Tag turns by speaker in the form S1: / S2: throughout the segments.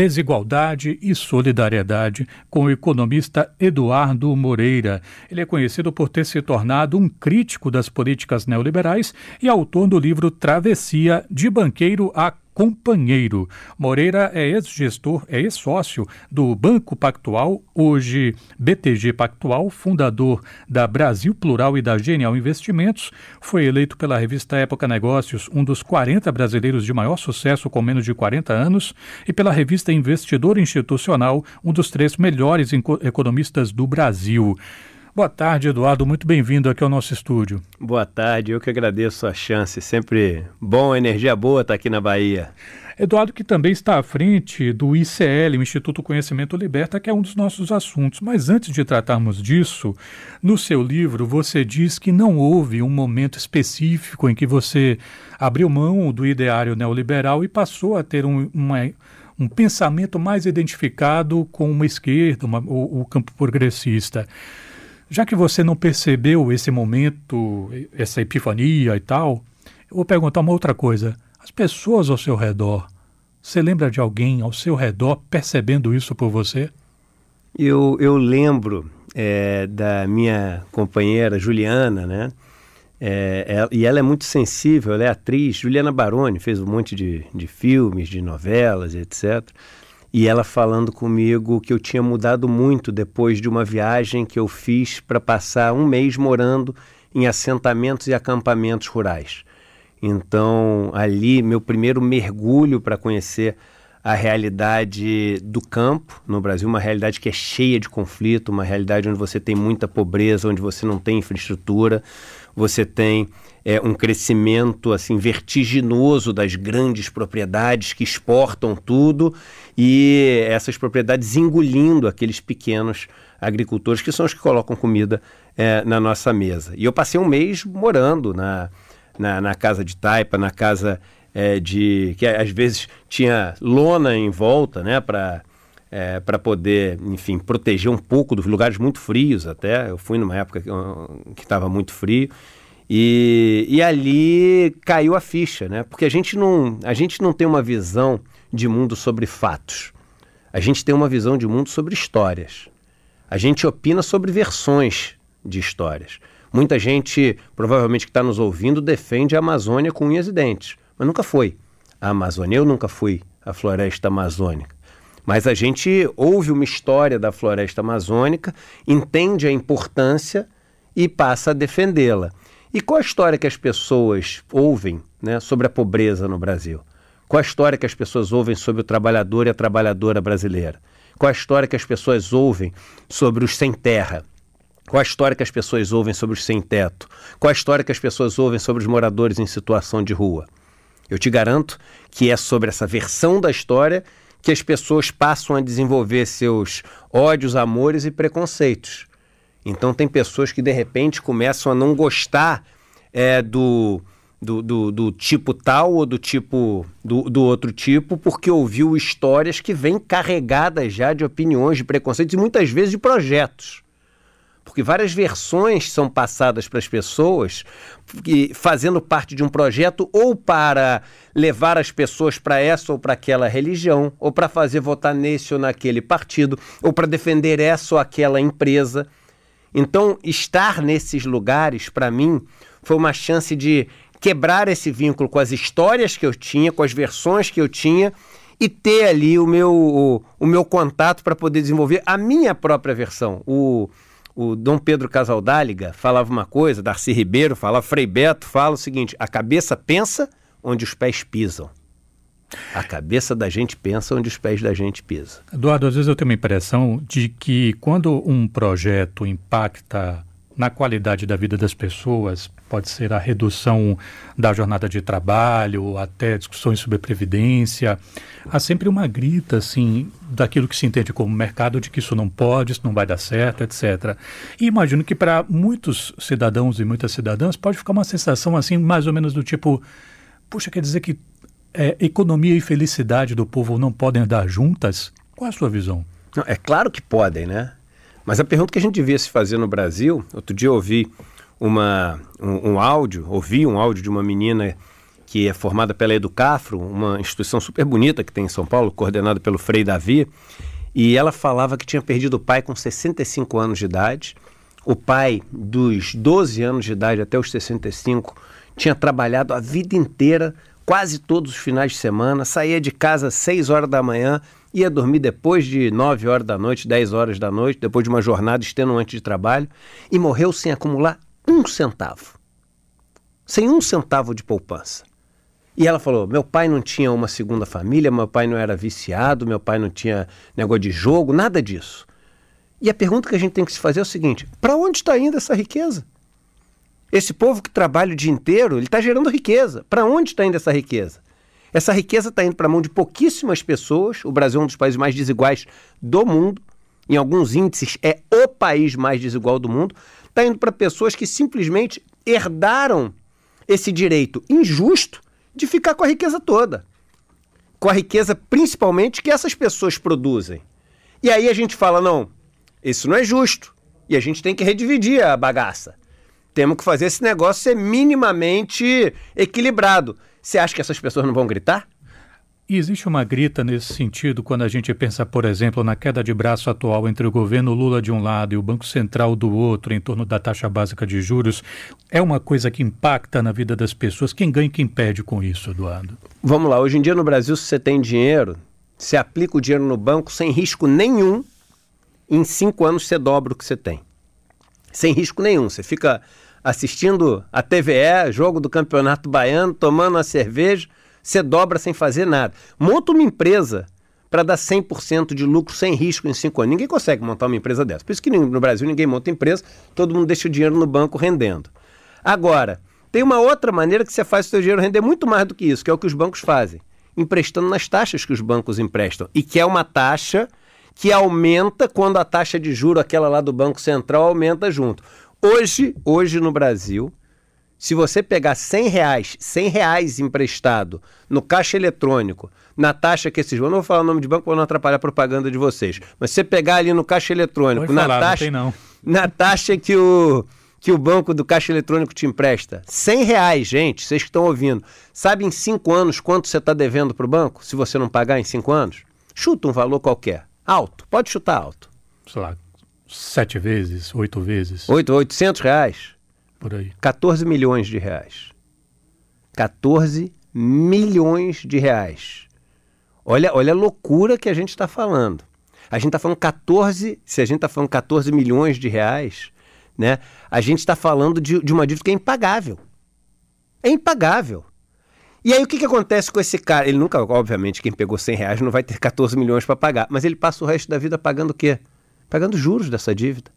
S1: Desigualdade e Solidariedade, com o economista Eduardo Moreira. Ele é conhecido por ter se tornado um crítico das políticas neoliberais e autor do livro Travessia de Banqueiro a companheiro. Moreira é ex-gestor, é ex-sócio do Banco Pactual, hoje BTG Pactual, fundador da Brasil Plural e da Genial Investimentos. Foi eleito pela revista Época Negócios um dos 40 brasileiros de maior sucesso com menos de 40 anos e pela revista Investidor Institucional um dos três melhores economistas do Brasil. Boa tarde, Eduardo. Muito bem-vindo aqui ao nosso estúdio.
S2: Boa tarde, eu que agradeço a chance. Sempre bom, energia boa estar aqui na Bahia.
S1: Eduardo, que também está à frente do ICL, o Instituto Conhecimento Liberta, que é um dos nossos assuntos. Mas antes de tratarmos disso, no seu livro você diz que não houve um momento específico em que você abriu mão do ideário neoliberal e passou a ter um, uma, um pensamento mais identificado com uma esquerda, uma, o, o campo progressista. Já que você não percebeu esse momento, essa epifania e tal, eu vou perguntar uma outra coisa. As pessoas ao seu redor, você lembra de alguém ao seu redor percebendo isso por você?
S2: Eu, eu lembro é, da minha companheira Juliana, né? É, ela, e ela é muito sensível, ela é atriz. Juliana Baroni fez um monte de, de filmes, de novelas, etc e ela falando comigo que eu tinha mudado muito depois de uma viagem que eu fiz para passar um mês morando em assentamentos e acampamentos rurais. Então, ali, meu primeiro mergulho para conhecer a realidade do campo no Brasil, uma realidade que é cheia de conflito, uma realidade onde você tem muita pobreza, onde você não tem infraestrutura, você tem é, um crescimento assim vertiginoso das grandes propriedades que exportam tudo e essas propriedades engolindo aqueles pequenos agricultores que são os que colocam comida é, na nossa mesa. E eu passei um mês morando na, na, na casa de taipa, na casa é, de que às vezes tinha lona em volta, né, para é, para poder, enfim, proteger um pouco dos lugares muito frios até. Eu fui numa época que estava muito frio e, e ali caiu a ficha, né? Porque a gente, não, a gente não tem uma visão de mundo sobre fatos. A gente tem uma visão de mundo sobre histórias. A gente opina sobre versões de histórias. Muita gente, provavelmente que está nos ouvindo, defende a Amazônia com unhas e dentes, mas nunca foi. A Amazônia, eu nunca fui a floresta amazônica. Mas a gente ouve uma história da floresta amazônica, entende a importância e passa a defendê-la. E qual a história que as pessoas ouvem né, sobre a pobreza no Brasil? Qual a história que as pessoas ouvem sobre o trabalhador e a trabalhadora brasileira? Qual a história que as pessoas ouvem sobre os sem terra? Qual a história que as pessoas ouvem sobre os sem teto? Qual a história que as pessoas ouvem sobre os moradores em situação de rua? Eu te garanto que é sobre essa versão da história que as pessoas passam a desenvolver seus ódios, amores e preconceitos. Então tem pessoas que de repente começam a não gostar é, do, do, do, do, tipo tal ou do tipo do, do outro tipo, porque ouviu histórias que vêm carregadas já de opiniões, de preconceitos e muitas vezes de projetos. Porque várias versões são passadas para as pessoas, fazendo parte de um projeto ou para levar as pessoas para essa ou para aquela religião, ou para fazer votar nesse ou naquele partido, ou para defender essa ou aquela empresa. Então, estar nesses lugares, para mim, foi uma chance de quebrar esse vínculo com as histórias que eu tinha, com as versões que eu tinha e ter ali o meu, o, o meu contato para poder desenvolver a minha própria versão. O, o Dom Pedro Casaldáliga falava uma coisa, Darcy Ribeiro falava, Frei Beto fala o seguinte: a cabeça pensa onde os pés pisam. A cabeça da gente pensa onde os pés da gente pisam.
S1: Eduardo, às vezes eu tenho uma impressão de que quando um projeto impacta na qualidade da vida das pessoas, pode ser a redução da jornada de trabalho, até discussões sobre previdência, há sempre uma grita assim daquilo que se entende como mercado de que isso não pode, isso não vai dar certo, etc. E imagino que para muitos cidadãos e muitas cidadãs pode ficar uma sensação assim mais ou menos do tipo, puxa, quer dizer que é, economia e felicidade do povo não podem andar juntas? Qual é a sua visão?
S2: Não, é claro que podem, né? Mas a pergunta que a gente devia se fazer no Brasil, outro dia eu ouvi uma, um, um áudio, ouvi um áudio de uma menina que é formada pela Educafro, uma instituição super bonita que tem em São Paulo, coordenada pelo Frei Davi, e ela falava que tinha perdido o pai com 65 anos de idade. O pai, dos 12 anos de idade até os 65, tinha trabalhado a vida inteira, quase todos os finais de semana, saía de casa às 6 horas da manhã, ia dormir depois de 9 horas da noite, 10 horas da noite, depois de uma jornada extenuante de trabalho, e morreu sem acumular um centavo. Sem um centavo de poupança. E ela falou: meu pai não tinha uma segunda família, meu pai não era viciado, meu pai não tinha negócio de jogo, nada disso. E a pergunta que a gente tem que se fazer é o seguinte: para onde está indo essa riqueza? Esse povo que trabalha o dia inteiro, ele está gerando riqueza. Para onde está indo essa riqueza? Essa riqueza está indo para a mão de pouquíssimas pessoas. O Brasil é um dos países mais desiguais do mundo. Em alguns índices, é o país mais desigual do mundo. Está indo para pessoas que simplesmente herdaram esse direito injusto de ficar com a riqueza toda. Com a riqueza principalmente que essas pessoas produzem. E aí a gente fala: não, isso não é justo. E a gente tem que redividir a bagaça. Temos que fazer esse negócio ser minimamente equilibrado. Você acha que essas pessoas não vão gritar?
S1: E existe uma grita nesse sentido quando a gente pensa, por exemplo, na queda de braço atual entre o governo Lula de um lado e o Banco Central do outro em torno da taxa básica de juros. É uma coisa que impacta na vida das pessoas. Quem ganha e quem perde com isso, Eduardo?
S2: Vamos lá. Hoje em dia no Brasil, se você tem dinheiro, você aplica o dinheiro no banco sem risco nenhum. Em cinco anos você dobra o que você tem. Sem risco nenhum. Você fica assistindo a TVE, jogo do Campeonato Baiano, tomando uma cerveja você dobra sem fazer nada. Monta uma empresa para dar 100% de lucro sem risco em cinco anos. Ninguém consegue montar uma empresa dessa. Por isso que no Brasil ninguém monta empresa, todo mundo deixa o dinheiro no banco rendendo. Agora, tem uma outra maneira que você faz o seu dinheiro render muito mais do que isso, que é o que os bancos fazem. Emprestando nas taxas que os bancos emprestam. E que é uma taxa que aumenta quando a taxa de juro, aquela lá do Banco Central, aumenta junto. Hoje, hoje no Brasil, se você pegar 100 reais, 100 reais emprestado no caixa eletrônico, na taxa que esses eu não vou falar o nome de banco para não atrapalhar a propaganda de vocês, mas você pegar ali no caixa eletrônico, na
S1: falar,
S2: taxa,
S1: não não.
S2: na taxa que o que o banco do caixa eletrônico te empresta, 100 reais, gente, vocês que estão ouvindo, sabe em 5 anos quanto você está devendo para o banco, se você não pagar em 5 anos? Chuta um valor qualquer, alto, pode chutar alto.
S1: Sei lá, sete vezes, oito vezes.
S2: Oito, 800 reais?
S1: Por aí.
S2: 14 milhões de reais. 14 milhões de reais. Olha, olha a loucura que a gente está falando. A gente está falando 14, se a gente está falando 14 milhões de reais, né? A gente está falando de, de uma dívida que é impagável. É impagável. E aí o que, que acontece com esse cara? Ele nunca, obviamente, quem pegou 100 reais não vai ter 14 milhões para pagar, mas ele passa o resto da vida pagando o quê? Pagando juros dessa dívida.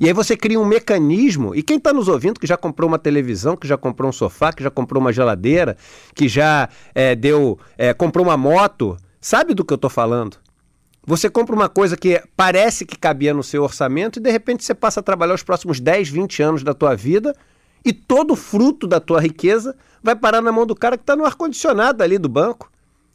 S2: E aí você cria um mecanismo, e quem está nos ouvindo que já comprou uma televisão, que já comprou um sofá, que já comprou uma geladeira, que já é, deu, é, comprou uma moto, sabe do que eu estou falando? Você compra uma coisa que parece que cabia no seu orçamento e de repente você passa a trabalhar os próximos 10, 20 anos da tua vida e todo o fruto da tua riqueza vai parar na mão do cara que está no ar-condicionado ali do banco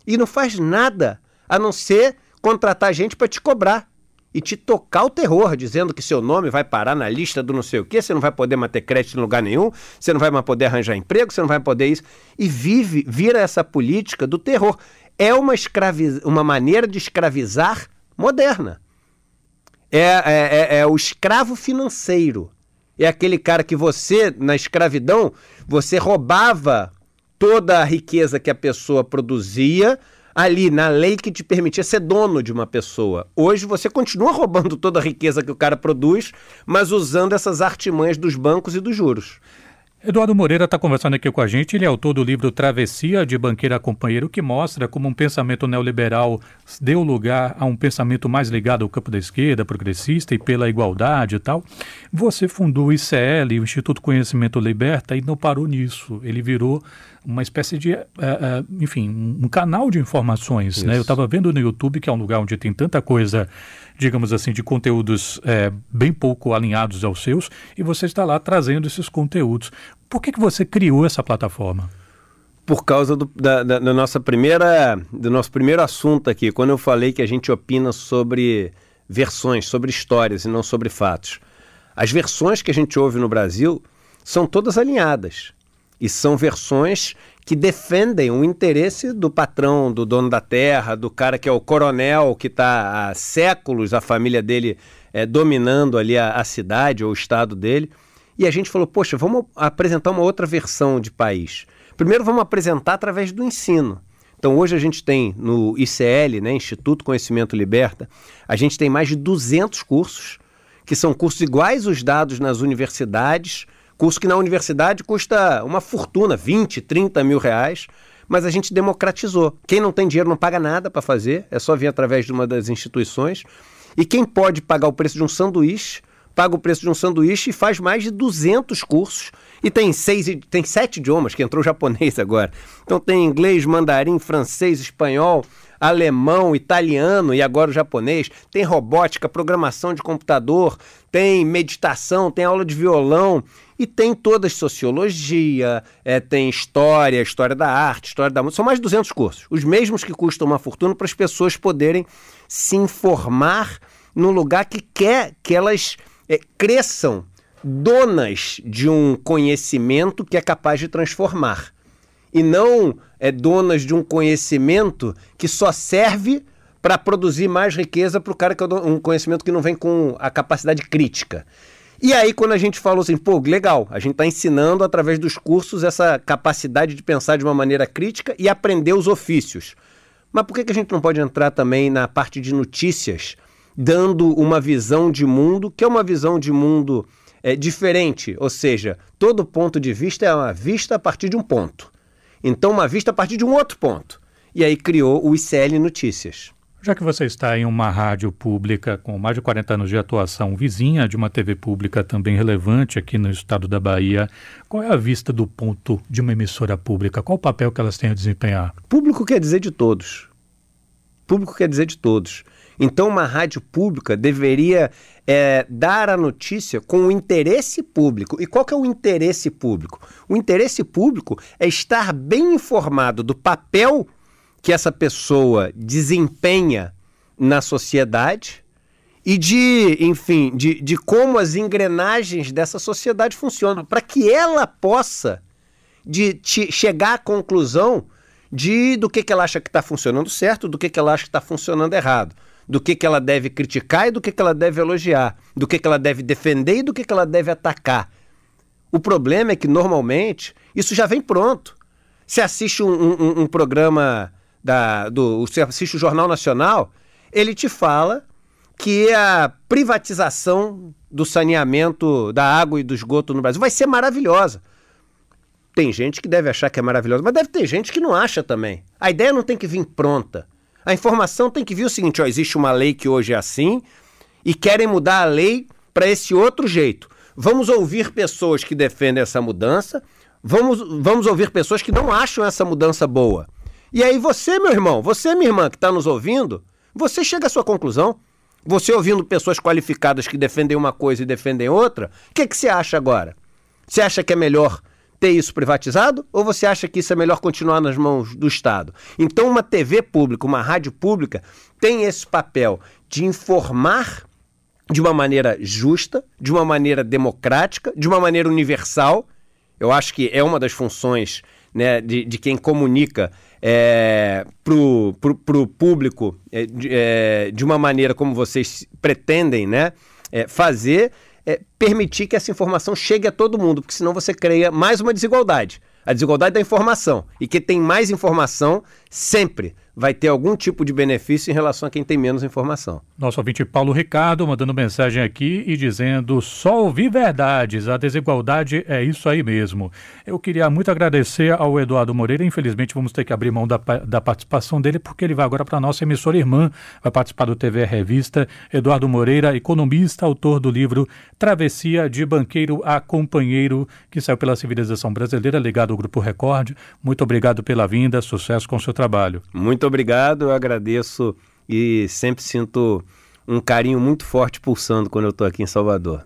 S2: e não faz nada a não ser contratar gente para te cobrar e te tocar o terror, dizendo que seu nome vai parar na lista do não sei o quê, você não vai poder manter crédito em lugar nenhum, você não vai mais poder arranjar emprego, você não vai poder isso. E vive, vira essa política do terror. É uma, escravi uma maneira de escravizar moderna. É, é, é, é o escravo financeiro. É aquele cara que você, na escravidão, você roubava toda a riqueza que a pessoa produzia ali na lei que te permitia ser dono de uma pessoa. Hoje você continua roubando toda a riqueza que o cara produz, mas usando essas artimanhas dos bancos e dos juros.
S1: Eduardo Moreira está conversando aqui com a gente. Ele é autor do livro Travessia de Banqueira a Companheiro, que mostra como um pensamento neoliberal deu lugar a um pensamento mais ligado ao campo da esquerda, progressista e pela igualdade e tal. Você fundou o ICL, o Instituto Conhecimento Liberta, e não parou nisso. Ele virou uma espécie de, uh, uh, enfim, um canal de informações. Né? Eu estava vendo no YouTube, que é um lugar onde tem tanta coisa, digamos assim, de conteúdos é, bem pouco alinhados aos seus, e você está lá trazendo esses conteúdos. Por que, que você criou essa plataforma?
S2: Por causa do, da, da, da nossa primeira, do nosso primeiro assunto aqui, quando eu falei que a gente opina sobre versões, sobre histórias e não sobre fatos. As versões que a gente ouve no Brasil são todas alinhadas. E são versões que defendem o interesse do patrão, do dono da terra, do cara que é o coronel, que está há séculos, a família dele é, dominando ali a, a cidade ou o estado dele. E a gente falou, poxa, vamos apresentar uma outra versão de país. Primeiro vamos apresentar através do ensino. Então hoje a gente tem no ICL, né, Instituto Conhecimento Liberta, a gente tem mais de 200 cursos, que são cursos iguais os dados nas universidades, curso que na universidade custa uma fortuna, 20, 30 mil reais, mas a gente democratizou. Quem não tem dinheiro não paga nada para fazer, é só vir através de uma das instituições. E quem pode pagar o preço de um sanduíche, paga o preço de um sanduíche e faz mais de 200 cursos. E tem seis, tem sete idiomas, que entrou japonês agora. Então tem inglês, mandarim, francês, espanhol, alemão, italiano e agora o japonês. Tem robótica, programação de computador, tem meditação, tem aula de violão e tem todas sociologia, é, tem história, história da arte, história da música. São mais de 200 cursos, os mesmos que custam uma fortuna para as pessoas poderem se informar no lugar que quer que elas é, cresçam donas de um conhecimento que é capaz de transformar e não é, donas de um conhecimento que só serve para produzir mais riqueza para o cara que é um conhecimento que não vem com a capacidade crítica. E aí, quando a gente falou assim, pô, legal, a gente está ensinando através dos cursos essa capacidade de pensar de uma maneira crítica e aprender os ofícios. Mas por que, que a gente não pode entrar também na parte de notícias, dando uma visão de mundo, que é uma visão de mundo é, diferente? Ou seja, todo ponto de vista é uma vista a partir de um ponto. Então, uma vista a partir de um outro ponto. E aí criou o ICL Notícias.
S1: Já que você está em uma rádio pública com mais de 40 anos de atuação, vizinha de uma TV pública também relevante aqui no estado da Bahia, qual é a vista do ponto de uma emissora pública? Qual o papel que elas têm a desempenhar?
S2: Público quer dizer de todos. Público quer dizer de todos. Então, uma rádio pública deveria é, dar a notícia com o interesse público. E qual que é o interesse público? O interesse público é estar bem informado do papel que essa pessoa desempenha na sociedade e de, enfim, de, de como as engrenagens dessa sociedade funcionam, para que ela possa de, chegar à conclusão de do que, que ela acha que está funcionando certo, do que, que ela acha que está funcionando errado do que, que ela deve criticar e do que, que ela deve elogiar, do que, que ela deve defender e do que, que ela deve atacar. O problema é que, normalmente, isso já vem pronto. Você assiste um, um, um programa, da, do, você assiste o Jornal Nacional, ele te fala que a privatização do saneamento da água e do esgoto no Brasil vai ser maravilhosa. Tem gente que deve achar que é maravilhosa, mas deve ter gente que não acha também. A ideia não tem que vir pronta. A informação tem que vir o seguinte: ó, existe uma lei que hoje é assim e querem mudar a lei para esse outro jeito. Vamos ouvir pessoas que defendem essa mudança, vamos, vamos ouvir pessoas que não acham essa mudança boa. E aí você, meu irmão, você, minha irmã, que está nos ouvindo, você chega à sua conclusão. Você ouvindo pessoas qualificadas que defendem uma coisa e defendem outra, o que, que você acha agora? Você acha que é melhor ter isso privatizado ou você acha que isso é melhor continuar nas mãos do Estado? Então, uma TV pública, uma rádio pública, tem esse papel de informar de uma maneira justa, de uma maneira democrática, de uma maneira universal. Eu acho que é uma das funções né, de, de quem comunica é, para o público é, de, é, de uma maneira como vocês pretendem né, é, fazer é, permitir que essa informação chegue a todo mundo, porque senão você cria mais uma desigualdade. A desigualdade da informação. E quem tem mais informação sempre vai ter algum tipo de benefício em relação a quem tem menos informação.
S1: Nosso ouvinte Paulo Ricardo mandando mensagem aqui e dizendo: só ouvir verdades, a desigualdade é isso aí mesmo. Eu queria muito agradecer ao Eduardo Moreira, infelizmente vamos ter que abrir mão da, da participação dele, porque ele vai agora para a nossa emissora irmã, vai participar do TV Revista. Eduardo Moreira, economista, autor do livro Travessia de Banqueiro a Companheiro, que saiu pela Civilização Brasileira, ligado ao Grupo Record. Muito obrigado pela vinda, sucesso com o seu trabalho.
S2: Muito muito obrigado, eu agradeço e sempre sinto um carinho muito forte pulsando quando eu estou aqui em Salvador.